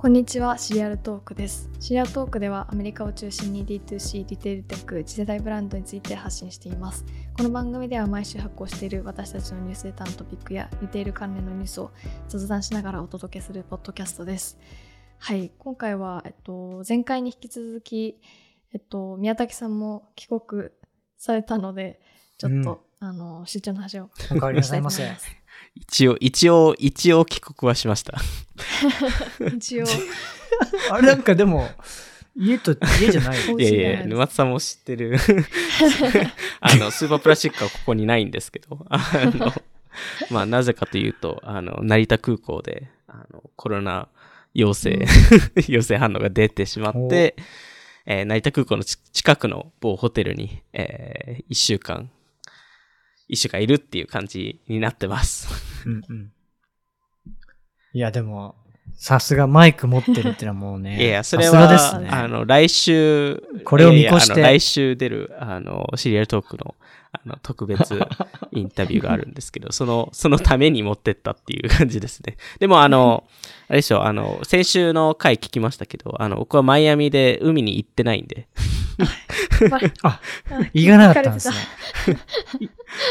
こんにちは、シリアルトークです。シリアルトークではアメリカを中心に D2C、リテールテック、次世代ブランドについて発信しています。この番組では毎週発行している私たちのニュースレターのトピックやリテール関連のニュースを雑談しながらお届けするポッドキャストです。はい、今回は、えっと、前回に引き続き、えっと、宮崎さんも帰国されたので、ちょっと、あの、出張の話をお変わりなさいませ。一応、一応、一応帰国はしました。一応、あれなんかでも、家と、家じゃない。お いやいや、家じゃないです。沼津さんも知ってる。あの、スーパープラスチックはここにないんですけど、あの、まあ、なぜかというと、あの、成田空港で、あの、コロナ陽性、陽性反応が出てしまって、えー成田空港のち近くの某ホテルに、えー一週間、一週間いるっていう感じになってます。うんうん。いや、でも、さすがマイク持ってるってのはもうね。いやいや、それは、ですね。あの、来週、これを見越して来週出る、あの、シリアルトークの、あの、特別インタビューがあるんですけど、その、そのために持ってったっていう感じですね。でも、あの、あれでしょ、あの、先週の回聞きましたけど、あの、僕はマイアミで海に行ってないんで、あ、言いがなかったんですね。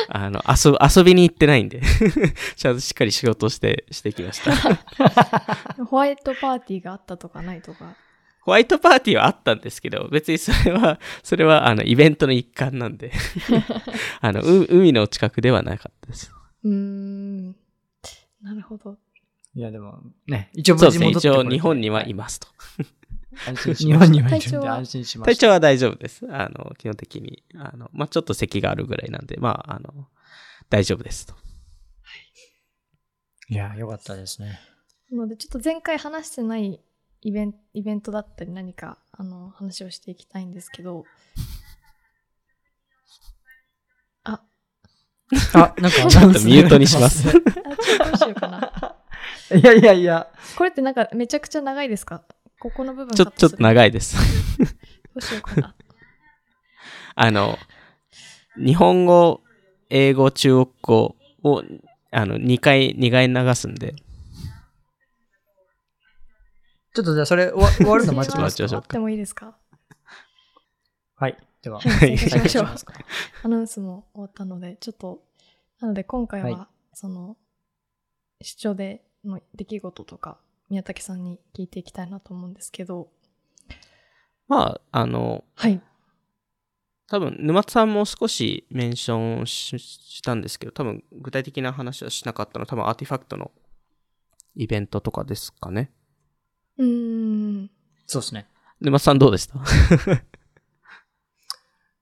あの、遊ぶ、遊びに行ってないんで、ちゃんとしっかり仕事をして、してきました。ホワイトパーティーがあったとかないとか。ホワイトパーティーはあったんですけど、別にそれは、それは、あの、イベントの一環なんで、あの、う海の近くではなかったです。うーん。なるほど。いや、でも、ね、一応無そうですね。一応、事戻ってこれて日本にはいますと。安心し日本にはいるんで安心しました。体調は大丈夫です。あの、基本的に。あの、まあ、ちょっと咳があるぐらいなんで、まあ、あの、大丈夫ですと。いや、よかったですね。なので、ちょっと前回話してないイベンイベントだったり何か、あの、話をしていきたいんですけど、あ、あ、なんか、ちちょっとミュートにします。あちょっとどうしようかな。いやいやいや、これってなんかめちゃくちゃ長いですか？ここの部分ちょ、ちょっとい。長いです。どうしようかな。あの、日本語、英語、中国語を、あの、2回、2回流すんで、ちょっとじゃあそれ終わ終わるの待ちます待ちましょうかってもいいですか？はい。では、はい再開 しますか。アナウンスも終わったので、ちょっと、なので今回は、はいその、出張での出来事とか、宮武さんに聞いていきたいなと思うんですけど、まあ、あの、はい。多分沼津さんも少しメンションししたんですけど、多分具体的な話はしなかったのは、多分アーティファクトのイベントとかですかね。うーん。そうですね。沼津さんどうでした？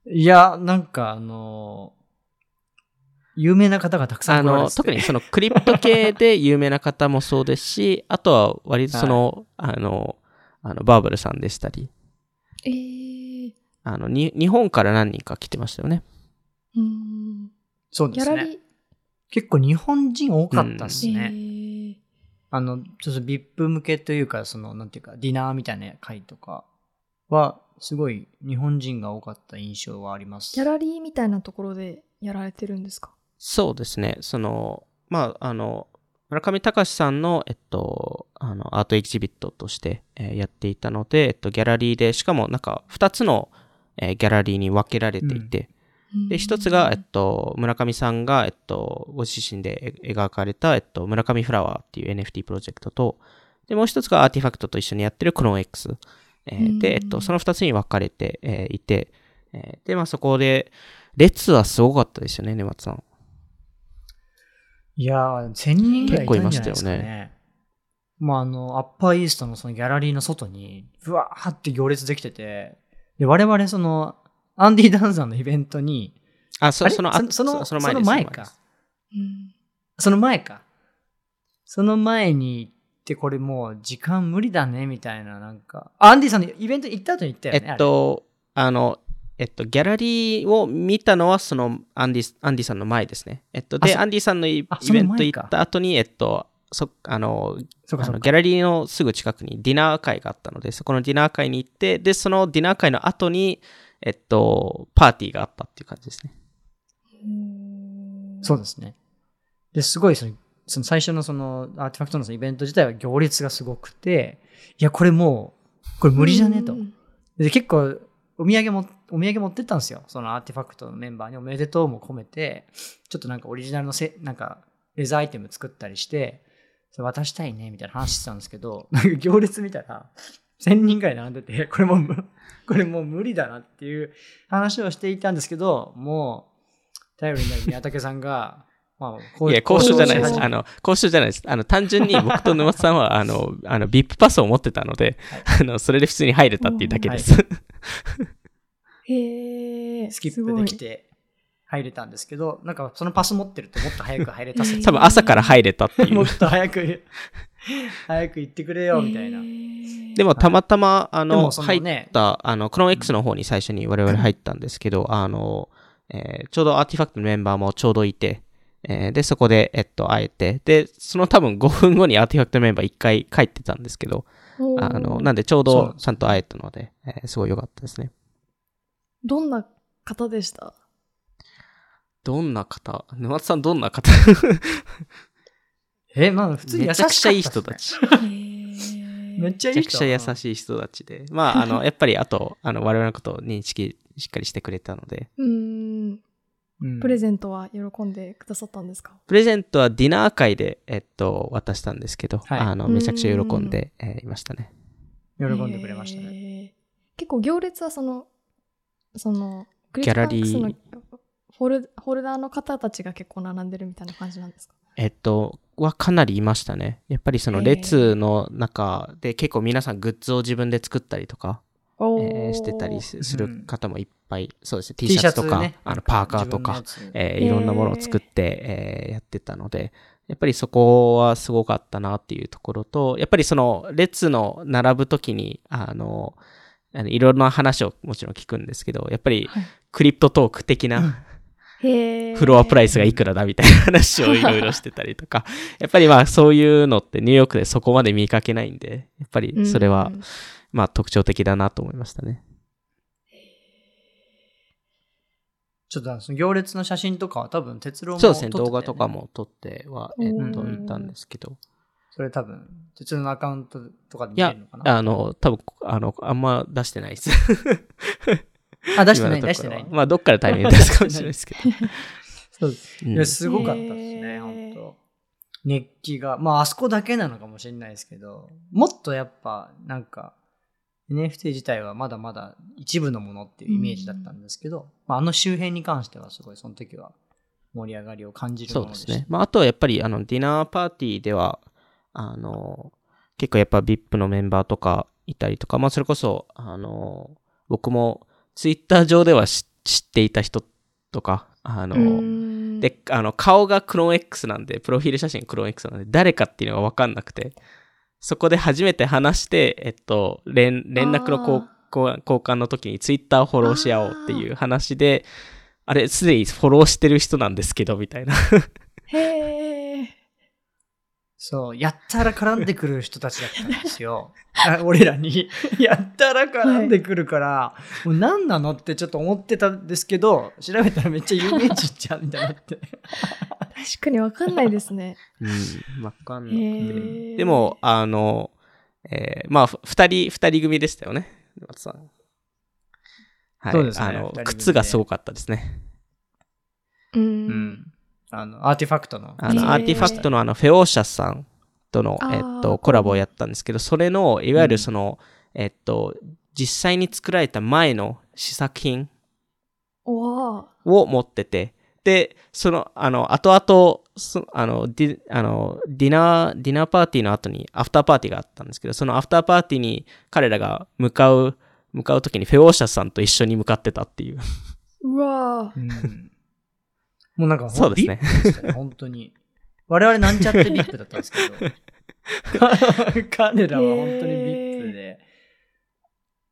いや、なんかあのー有名な方がたくさあの、ん来られてて特にそのクリプト系で有名な方もそうですし、あとは割とその、あの、あの、バーブルさんでしたり、えー。あの、に、日本から何人か来てましたよね。うーん。そうですね。ギャラリー、結構日本人多かったっすえね。ー、あの、ちょっと VIP 向けというか、その、なんていうか、ディナーみたいな会とかは、すごい日本人が多かった印象はあります。ギャラリーみたいなところでやられてるんですか？そうですね。その、まあ、あの、村上隆さんの、えっと、あの、アートエキシビットとして、えーやっていたので、えっと、ギャラリーで、しかもなんか、二つの、えーギャラリーに分けられていて、で、一つが、えっと、村上さんが、えっと、ご自身でえ描かれた、えっと、村上フラワーっていう NFT プロジェクトと、で、もう一つがアーティファクトと一緒にやってるクローン X。で、えっと、その二つに分かれて、えーいて、えーで、まあそこで、列はすごかったですよね、沼津さん。いやー、1000人ぐらいいたんじゃないですか結構いましたよね。まあ、あの、アッパーイーストのそのギャラリーの外に、ふわーって行列できてて、で、我々その、アンディ・ダンザーのイベントに、あ、そあれ？その後、そのその前その前か。その前か。その前に行って、これもう時間無理だね、みたいな、なんか。あアンディさんのイベント行った後に行ったよね。えっと、あの、えっと、ギャラリーを見たのは、その、アンディ、アンディさんの前ですね。えっと、で、アンディさんのイベント行った後に、えっと、そ、あの、そうかそうかあのギャラリーのすぐ近くにディナー会があったので、そこのディナー会に行って、で、そのディナー会の後に、えっと、パーティーがあったっていう感じですね。そうですね。で、すごいその、その最初のそのアーティファクトのそのイベント自体は行列がすごくて、いや、これもう、これ無理じゃねとう。んで、結構、お土産も、お土産持ってったんですよ。そのアーティファクトのメンバーにおめでとうも込めて、ちょっとなんかオリジナルのせ、なんか、レザーアイテム作ったりして、それ渡したいね、みたいな話してたんですけど、なんか行列見たら、1000人ぐらい並んでて、これもうむ、これもう無理だなっていう話をしていたんですけど、もう、頼りになる宮武さんが、まあ、こういや、交渉じゃないです。あの、交渉じゃないです。あの、単純に僕と沼津さんは、あの、あの、VIP パスを持ってたので、あの、それで普通に入れたっていうだけです。へえ。スキップできて入れたんですけど、なんかそのパス持ってるともっと早く入れた説多分朝から入れたっていもうっ。と早く、早く行ってくれよ、みたいな。でも、たまたま、あの、入っねた、あの、クローン X の方に最初に我々入ったんですけど、あの、えーちょうどアーティファクトのメンバーもちょうどいて、えーで、そこで、えっと、会えて、で、その多分5分後にアーティファクトのメンバー1回帰ってたんですけど、あの、なんでちょうどちゃんと会えたので、えーすごい良かったですね。どんな方でした？どんな方？沼津さんどんな方？え、まあ普通に優めしかったっすね。ちゃくちゃいい人たち。めっちゃいい人めちゃくちゃ優しい人たちで。まあ、あの、やっぱり、あと、あの、我々のことを認識しっかりしてくれたので、うーん。うんプレゼントは喜んでくださったんですか？プレゼントはディナー会で、えっと、渡したんですけど、はいあの、めちゃくちゃ喜んで、えーいましたね。喜んでくれましたね。ね。結構行列はその、その、ギギャラリーのホルホルダーの方たちが結構並んでるみたいな感じなんですか？えっと、はかなりいましたね。やっぱりその列の中で結構皆さんグッズを自分で作ったりとか、おえーしてたりすするうん方もいっぱい、そうですね、T シャツとか、ね。あのパーカーとか、えーいろんなものを作って、えーやってたので、やっぱりそこはすごかったなっていうところと、やっぱりその列の並ぶときに、あの、あのいろんな話をもちろん聞くんですけど、やっぱりはい。クリプトトーク的なフロアプライスがいくらだみたいな話をいろいろしてたりとか、やっぱりまあそういうのってニューヨークでそこまで見かけないんで、やっぱりそれはうんまあ特徴的だなと思いましたね。ちょっとその行列の写真とかは多分鉄郎もそうですね、撮ってたよ動画とか。も撮っては、えっと、うんいたんですけど、それ多分、鉄郎のアカウントとかで見れいやるのか、なあの、多分あの、あんま出してないです。あ、出してない、出してない。まあ、どっかでタイミングで出すかもしれないですけど。そうです。うんいや、すごかったですね、本当熱気が。まあ、あそこだけなのかもしれないですけど、もっとやっぱ、なんか、NFT 自体はまだまだ一部のものっていうイメージだったんですけど、まあ、あの周辺に関してはすごいその時は盛り上がりを感じるそうものでした。ですね。まあ、あとはやっぱり、あの、ディナーパーティーでは、あの、結構やっぱ VIP のメンバーとかいたりとか、まあ、それこそ、あの、僕もツイッター上では知知っていた人とか、あの、うんで、あの、顔がクローン X なんで、プロフィール写真クローン X なんで、誰かっていうのがわかんなくて、そこで初めて話して、えっと、連連絡の交換の時にツイッターをフォローし合おうっていう話で、あれ、すでにフォローしてる人なんですけど、みたいな。へえ。そう、やったら絡んでくる人たちだったんですよ。あ俺らに。やったら絡んでくるから、もう何なのってちょっと思ってたんですけど、調べたらめっちゃ有名人じゃんみたいになって。確かにわかんないですね。うん、わかんなくへて。ーでも、あの、えーまあ、ふ二人、二人組でしたよね、沼津さん。はい。そうですねあの靴がすごかったですね。あの、 RTFKT の。あの、アーティファクトのあの、フェオーシャスさんとの、えっと、コラボをやったんですけど、それの、いわゆるその、えっと、実際に作られた前の試作品を持ってて、で、その、あの、後々、そあの、ディ、あの、ディナー、ディナーパーティーの後にアフターパーティーがあったんですけど、そのアフターパーティーに彼らが向かう、向かうときにフェオーシャスさんと一緒に向かってたっていう。うわうん。もうなんか、そうですね本当に。我々なんちゃってビップだったんですけど、彼らは本当にビップで、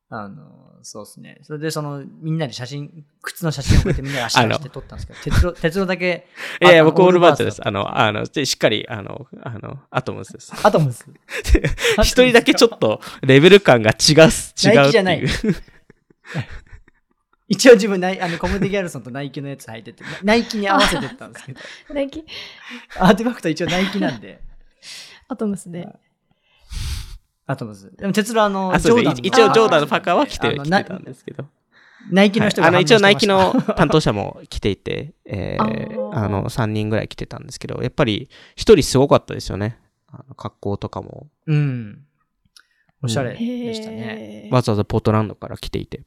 あの、そうですね。それでその、みんなで写真、靴の写真をこうやってみんなで足出して撮ったんですけど、鉄道、鉄道だけ、いやいや、あ僕オールバーチャです。だあの、あの、でしっかり、あの、あの、アトムスです。アトムス？一人だけちょっとレベル感が違う、違うナイキじゃない。一応自分ナイ、あの、コムディギャルソンとナイキのやつ履いてて、ナイキに合わせてったんですけど、ナイキアーティファクト一応ナイキなんで、アトムスで。アアトムズ。でも、哲郎あの、あ、そうですね。ジョーダンの一応ジョーダンのパーカーは着ててたんですけど。ナイキの人がはいあの、一応ナイキの担当者も来ていて、えーあの、3人ぐらい来てたんですけど、やっぱり一人すごかったですよね。あの格好とかも、うん。おしゃれでしたね。わざわざポートランドから来ていて。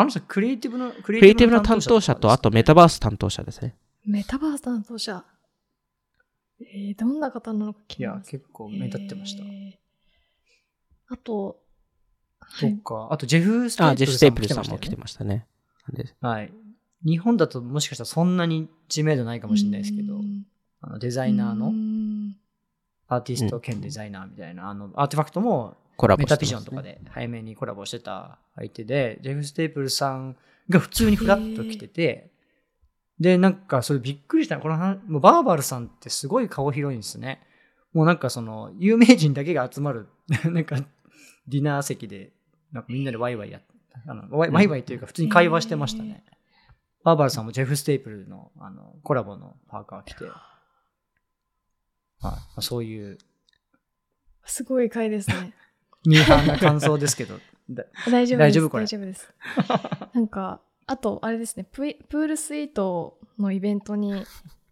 あの人、クリエイティブの、ククリエイティブな担当者と、あとメタババース担当者ですね。メタバース担当者。えー、どんな方なのか気いやになりま、す結構目立ってました。へーあと、はい。そっか。あと、ジェフ・ステあ、ープルジェフ・ステーさんも来プルさんも来てましたよね。はい。日本だともしかしたらそんなに知名度ないかもしれないですけどう、んあのデザイナーうのんアーティスト兼デザイナーみたいな、あの、 RTFKT もコラボメタしてます、ね。ビジョンとかで早めにコラボしてた相手で、 Jeff Staple さんが普通にフラッと来てて、で、なんかそれびっくりしたのこの話もう VERBAL さんってすごい顔広いんですね。もうなんかその、有名人だけが集まる、なんかディナー席で、なんかみんなでワイワイやっあのワイワイワイというか普通に会話してましたね。 VERBAL さんも Jeff Staple のあのコラボのパーカー着て、はいまあ、そういうすごい回ですね。ミーハーな感想ですけど、だ大丈夫です。大丈夫これ？大丈夫です。なんか、あと、あれですねプイ、プールスイートのイベントに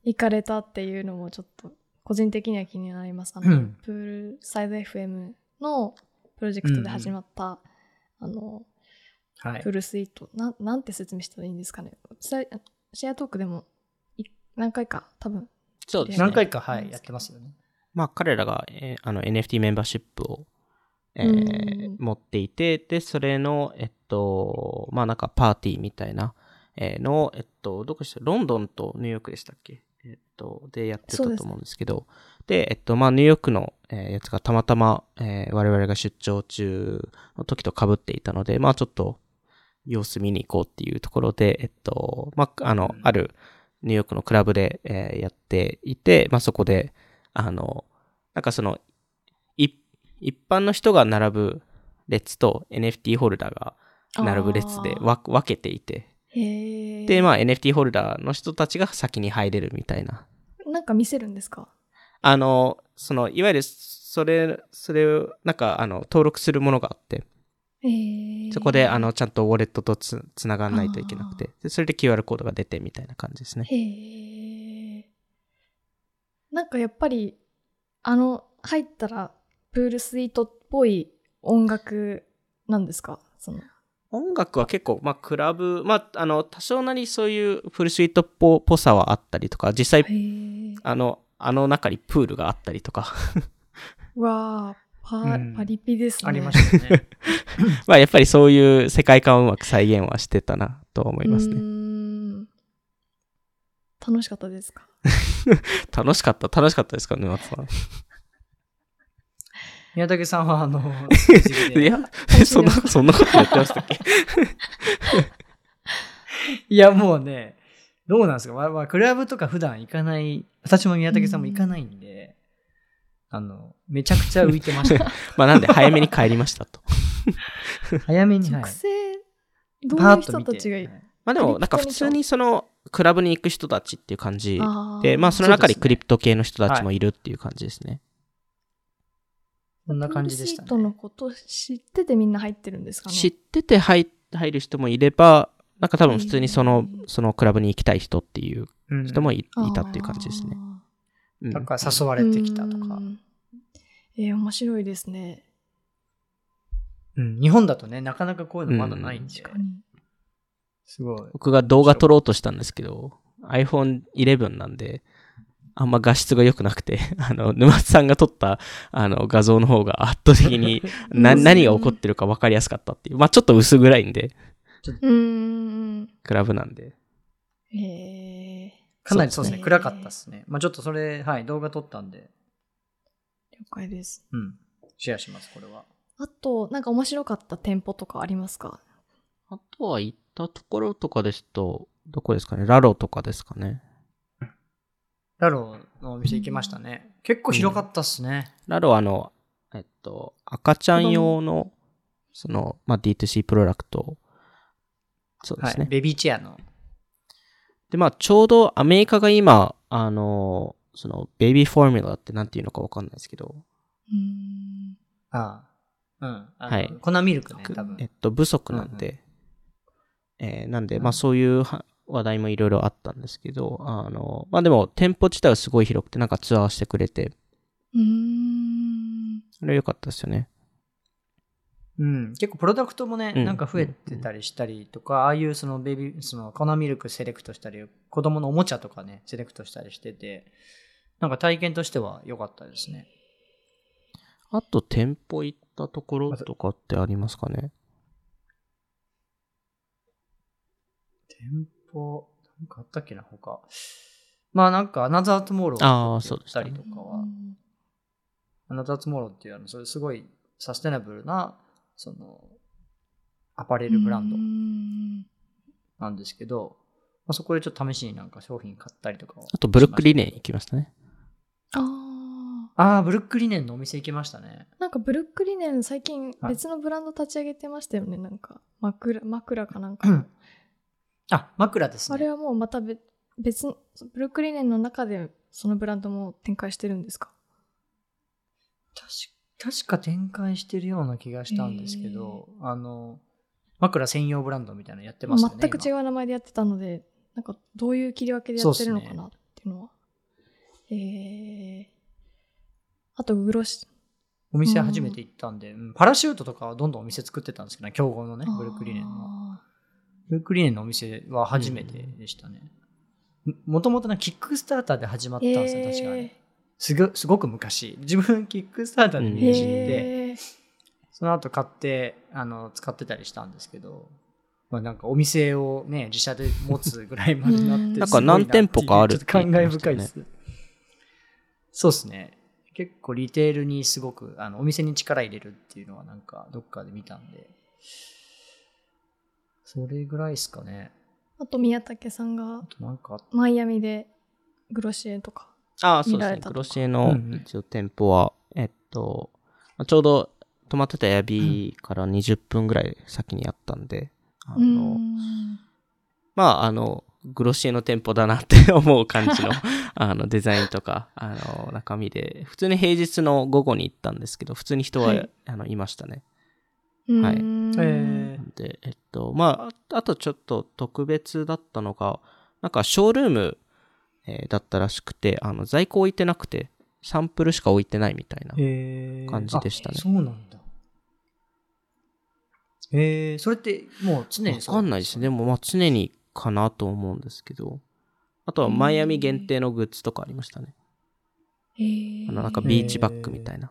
行かれたっていうのもちょっと、個人的には気になります。あの、うんプールサイド FM のプロジェクトで始まった、あの、はいプー。ルスイート、なん、なんて説明したらいいんですかね？シェアトークでもい何回か多分。そうですね。何回か、はい、やってますよね。まあ、彼らが、えーあの NFT メンバーシップを、えーうん。持っていて、で、それの、えっと、まあなんかパーティーみたいな、えーの、えっと、どこでした？ロンドンとニューヨークでしたっけ？えっと、でやってたと思うんですけど、でえっと、まあニューヨークの、えーやつがたまたま、えー我々が出張中の時と被っていたので、まあちょっと様子見に行こうっていうところで、えっと、まあ、あの、うん。あるニューヨークのクラブで、えーやっていて、まあそこで、あの、なんかその、い一般の人が並ぶ列と NFT ホルダーが並ぶ列で分けていて、で、まあ NFT ホルダーの人たちが先に入れるみたいな。なんか見せるんですか？あの、その、いわゆる、それ、それを、なんか、あの、登録するものがあって、そこで、あの、ちゃんとウォレットとつつながんないといけなくて、でそれで QR コードが出てみたいな感じですね。なんかやっぱり、あの、入ったら、プールスイートっぽい音楽なんですか？その。音楽は結構、まあ、クラブ、まあ、あの、多少なりそういうフルスイートっぽぽさはあったりとか、実際。あの、あの中にプールがあったりとか、わあ、パ,、うんパリピですね。ありましたね。まあ、やっぱりそういう世界観をうまく再現はしてたなと思いますね。ん楽しかったですか？楽しかった、楽しかったですか沼津さん。宮武さんは、あの、いや、そんな、そんなことやってましたっけ？いや、もうね、どうなんですか、まあまあ、クラブとか普段行かない、私も宮武さんも行かないんで、あの、めちゃくちゃ浮いてました。まあ、なんで早めに帰りましたと。早めに、はい。どうパいう人たちがいい。まあでも、なんか普通にその、クラブに行く人たちっていう感じで、まあその中にクリプト系の人たちもいるっていう感じですね。そんな感じでしたプールシートのね。こと知っててみんな入ってるんですかね知ってて入入る人もいれば、なんか多分普通にそのそのクラブに行きたい人っていううん人もい,、いたっていう感じですね。うんなんか誘われてきたとかう。んえー面白いですね。うん、日本だとね、なかなかこういうのまだないんで、確かに。すごい。僕が動画撮ろうとしたんですけど、iPhone 11なんで、あんま画質が良くなくて、あの、沼津さんが撮った、あの、画像の方が圧倒的に な、うん何が起こってるか分かりやすかったっていう。まあちょっと薄暗いんで、うーん。クラブなんで。へえかなりそうですね、そうですね暗かったですね。まあちょっとそれ、はい、動画撮ったんで、了解です。うん、シェアします、これは。あと、なんか面白かった店舗とかありますか？あとは行ったところとかですと、どこですかね？ラロとかですかねラローのお店行きましたね。結構広かったっすね。ラロはあの、えっと、赤ちゃん用の、その、まあ、D2C プロダクト、そうではい、すね。ベビーチェアの。で、まあ、ちょうどアメリカが今、あの、その、ベイビーフォーミュラってなんていうのかわかんないですけど、うーん。ああうん。はい粉ミルクね、多分。えっと、不足なんで、えーなんで、まあそういうは話題もいろいろあったんですけど、あの、まあでも店舗自体はすごい広くて、なんかツアーしてくれて、うーん。あれ良かったですよね。うん、結構プロダクトもね、うんなんか増えてたりしたりとか、ああいうそのベビー、その粉ミルクセレクトしたり、子供のおもちゃとかね、セレクトしたりしてて、なんか体験としては良かったですね。あと店舗行ったところとかってありますかね？店舗、なんかあったっけな、他。まあなんか、アナザートモローあーって言ったりとかは、アナザートモローっていうあの、それすごいサステナブルな、その、アパレルブランドうんなんですけど、まあ、そこでちょっと試しになんか商品買ったりとかをあとブルックリネン行きましたね。ああ。ああ、ブルックリネンのお店行きましたね。なんかブルックリネン最近はい別のブランド立ち上げてましたよね。なんか枕枕かなんか。うんあ、枕ですね。あれはもうまた別ブルックリネンの中でそのブランドも展開してるんですか？確確か展開してるような気がしたんですけど、あの、枕専用ブランドみたいなのやってますよね。全く違う。う名前でやってたので、なんかどういう切り分けでやってるのかなっていうのは。えー、あと、グロシ、お店初めて行ったんで、うんパラシュートとかはどんどんお店作ってたんですけどね、競合のね、ブルックリネンの。ルックリネンのお店は初めてでしたね。もともとな、キックスターターで始まったんですよ、確かに。すごすごく昔。自分、キックスターターでー見て知って、その後買って、あの、使ってたりしたんですけど、まあなんかお店をね、自社で持つぐらいまでなって、うんなんか何店舗かあるちょっと感慨深いです。そうですね。結構リテールにすごく、あの、お店に力入れるっていうのはなんかどっかで見たんで、それぐらいですかね。あと、宮武さんがなんかマイアミでグロシエとか。ああ、そうですね。グロシエのうんうん一応店舗は、えっと、まあちょうど泊まってたエアビーから20分ぐらい先にあったんで、あうの、んまあ、あの、グロシエの店舗だなって思う感じの、あの、デザインとか、あの、中身で、普通に平日の午後に行ったんですけど、普通に人は、はいあの、いましたね。うんはいえで、えっと、まあ、あとちょっと特別だったのが、なんかショールーム、えーだったらしくて、あの、在庫置いてなくて、サンプルしか置いてないみたいな。感じでしたねあそうなんだ。えー、それってもう常にわかんないですね。でも、まあ、常にかなと思うんですけど、あとはマイアミ限定のグッズとかありましたね。へーあの、なんかビーチバッグみたいな。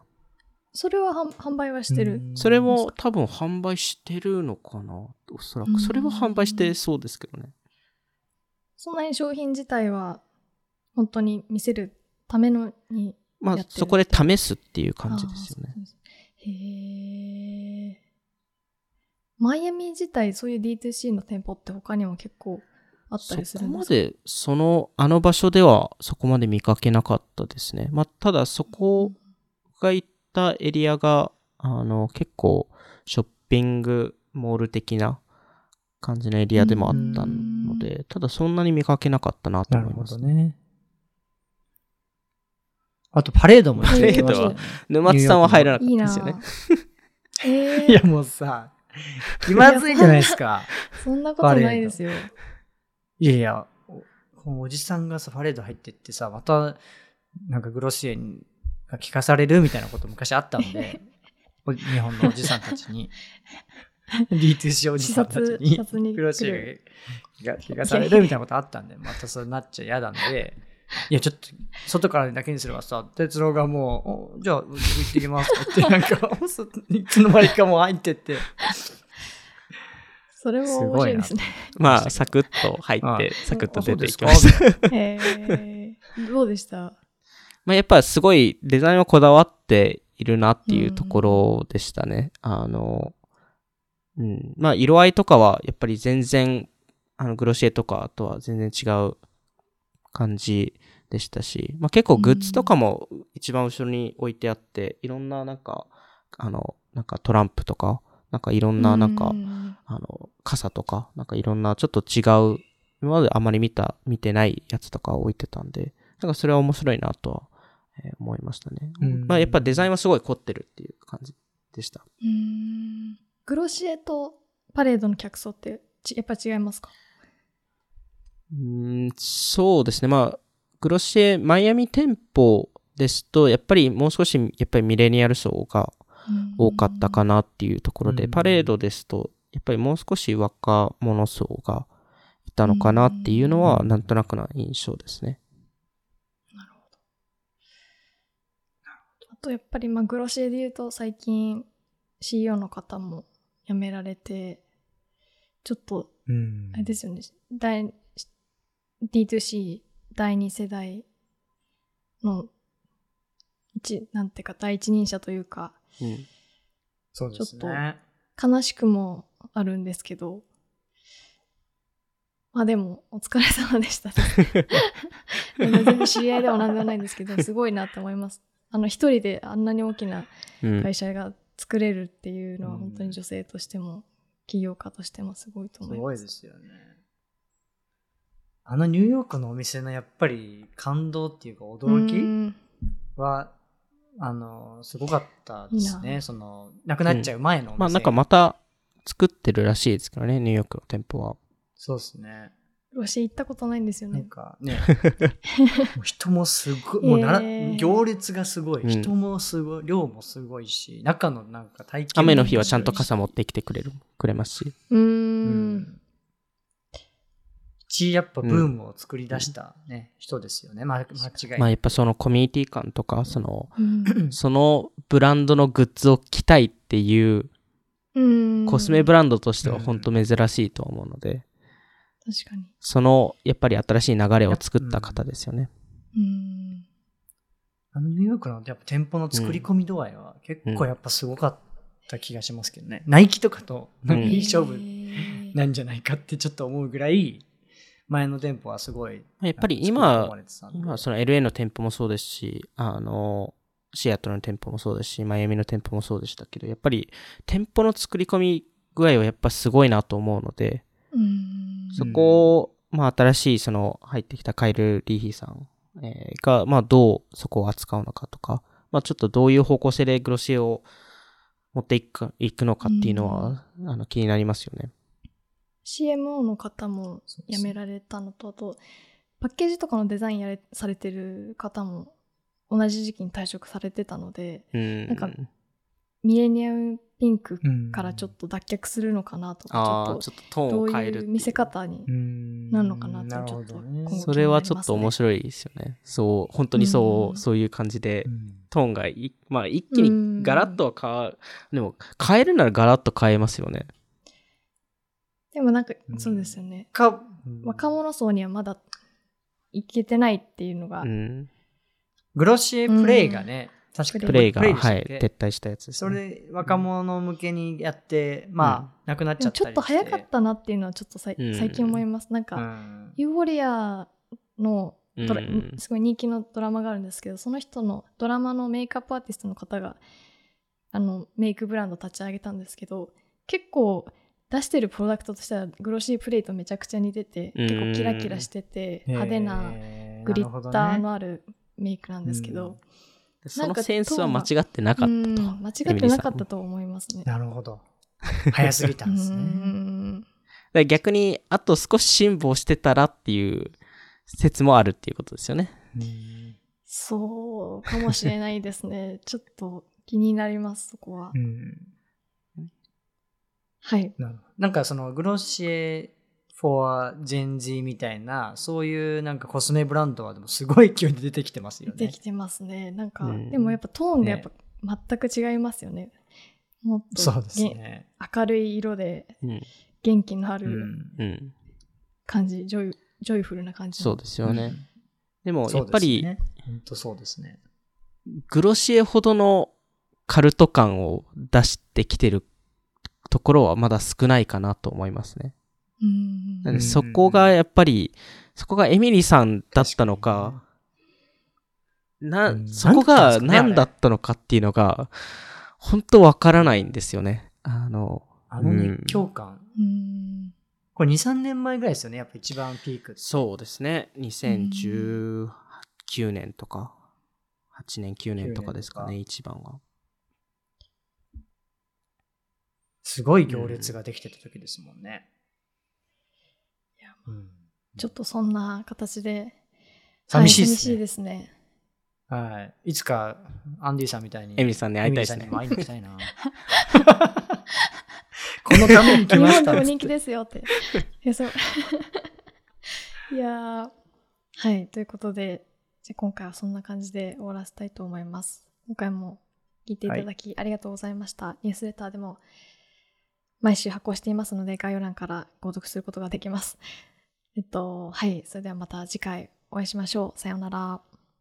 それは販販売はしてる？うんそれも多分販売してるのかな？おそらく。それは販売してそうですけどね。そんなに商品自体は本当に見せるためのにまあやっ、てるそこで試すっていう感じですよね。へえ。マイアミ自体そういう D2C の店舗って他にも結構あったりすそこるんでか？ますで、その、あの場所ではそこまで見かけなかったですね。まあ、ただそこが行ったエリアが、あの、結構ショッピングモール的な感じのエリアでもあったので、ただそんなに見かけなかったなとなるほ思います。どね。あとパレードも行ってきましたね パレー沼津さんは入らなかっいいなたですよね。えいやもうさ、気まずいじゃないですか。そんなことないですよ。いやいや、おこのおじさんがさ、パレード入ってってさ、また、なんかグロシエンが聞かされるみたいなこと昔あったので、お日本のおじさんたちに、D2C おじ視さんたち察、に視、察にグロシが聞かされるみたいなことあったんで、またそうなっちゃ嫌なんで、いや、ちょっと、外からだけにすればさ、哲郎がもう、おじゃあ、行ってきますって なんか、そいつの間にかもう入ってって、それも面白いですね。まあ、サクッと入ってはい、サクッと出ていきあました。へえ。どうでした？まあ、やっぱすごいデザインはこだわっているなっていうところでしたね。あの、うん。まあ、色合いとかはやっぱり全然、あの、グロシエとかとは全然違う感じでしたし、まあ結構グッズとかも一番後ろに置いてあって、いろんななんか、あの、なんかトランプとか、なんかいろんななんかう、んあの、傘とか、なんかいろんなちょっと違う、今まであまり見た、見てないやつとかを置いてたんで、なんかそれは面白いなとは、えー思いましたね。うんまあやっぱデザインはすごい凝ってるっていう感じでした。うーんグロシエとパレードの客層ってちやっぱ違いますか？うーんそうですね。まあ、グロシエ、マイアミ店舗ですと、やっぱりもう少し、やっぱりミレニアル層が多かったかなっていうところで、うんパレードですと、やっぱりもう少し若者層がいたのかなっていうのは、うんなんとなくな印象ですね。あとやっぱりまあグロシエで言うと最近 CEO の方も辞められてちょっとうんあれですよね第 D2C 第二世代の一なんていうか第一人者というかうん。そうですちょっね。悲しくもあるんですけどまあでもお疲れ様でした 全然知り合いでは何でもないんですけどすごいなって思いますあの一人であんなに大きなうん会社が作れるっていうのはうん本当に女性としても起業家としてもすごいとす思います。ごいですよね。あのニューヨークのお店のやっぱり感動っていうか驚きうんは、あの、すごかったですいいなね。その、なくなっちゃう前のお店。まあなんかまた作ってるらしいですけどね、ニューヨークの店舗は。そうですね。ロシア行ったことないんですよなんね。かね、人もすごい、もうなら、えー。行列がすごい、うん人もすごい、量もすごいし、中のなんか体験雨の日はちゃんとも傘持ってきてくれる、くれますし。うん。ん。一やっぱブームを作り出したね、人ですよね。ま、間違いない。まあやっぱそのコミュニティ感とか、その、うん。そのブランドのグッズを着たいっていううん。コスメブランドとしては本当珍しいと思うので、確かに。そのやっぱり新しい流れを作った方ですよね。うん。あのニューヨークのやっぱ店舗の作り込み度合いは結構やっぱすごかった気がしますけどね。ナイキとかとなんかいい勝負えーなんじゃないかってちょっと思うぐらい、前の店舗はすごい。やっぱり今今その LA の店舗もそうですし、あの、シアトルの店舗もそうですし、マイアミの店舗もそうでしたけど、やっぱり店舗の作り込み具合はやっぱすごいなと思うので、うん。そこを、まあ新しいその入ってきたカイル・リーヒーさん、えーが、まあどうそこを扱うのかとか、まあちょっとどういう方向性でグロシエを持っていくかいくのかっていうのは、あの気になりますよね。CMO の方も辞められたのと、あと、パッケージとかのデザインやれされてる方も同じ時期に退職されてたので、うん。なんかミレニアムピンクうんからちょっと脱却するのかなとか、ああ、ちょっちょっとトとどうーンを変えるっていう見せ方にうんなるのかなとちょっとねそれはちょっと面白いですよね。そう、本当にそう、うんそういう感じでう、んトーンがい、まあ一気うんにガラッとは変わる。でも、変えるならガラッと変えますよね。でもなんかうんそうですよね。か、若者層にはまだいけてないっていうのが、うん。グロシエプレイがね、確かプレイが、はい、撤退したやつです、そね。れ若者向けにやって、まあ、なくなっちゃったりして。でもちょっと早かったなっていうのはちょっとさいうん。最近思います。なんうか、ん。ユーフォリアのドラうん。すごい人気のドラマがあるんですけどその人のドラマのメイクアップアーティストの方があのメイクブランド立ち上げたんですけど結構出してるプロダクトとしてはグロシープレイとめちゃくちゃ似ててうん。結構キラキラしてて派手なグリッターのあるメイクなんですけどそのセンスは間違ってなかったと。うん間違ってなかったと思いますね。なるほど。早すぎたんですうね。逆に、あと少し辛抱してたらっていう説もあるっていうことですよね。うんそうかもしれないですね。ちょっと気になります、そこは。うんはい。なんかそのグロシエ for Gen Z みたいな、そういうなんかコスメブランドはでもすごい勢いで出てきてますよね出てき。てますね。なんか、うんでもやっぱトーンがやっぱ全く違いますよね。もっとそうですげね。明るい色でうん。元気のあるうんうん。感じ、 joy joyful な感じの。そうですよね。でも、やっぱり、本当そうですね。 Glossier ほどのカルト感を出してきてるところはまだ少ないかなと思いますね。うんそこがやっぱり、そこがエミリーさんだったのか、な、うんそこが何だったのかっていうのが、本当わからないんですよね。あの、あの熱狂感。うんこれ2、3年前ぐらいですよね。やっぱ一番ピーク。そうですね。2019年とか、8年、9年とかですかね、一番は。すごい行列ができてた時ですもんね。ちょっとそんな形で、寂しいですねは寂しいですね。はい。いつか、アンディさんみたいに。エミリさんに会いたいですね会いに行きたいな。このために来日ましたっつって本でも人気ですよって。いや、そう。いやーはい。ということで、じゃあ今回はそんな感じで終わらせたいと思います。今回も聞いていただきありがとうございました。ニュースレターでも毎週発行していますので、概要欄から購読することができます。えっと、はい。それではまた次回お会いしましょう。さようなら。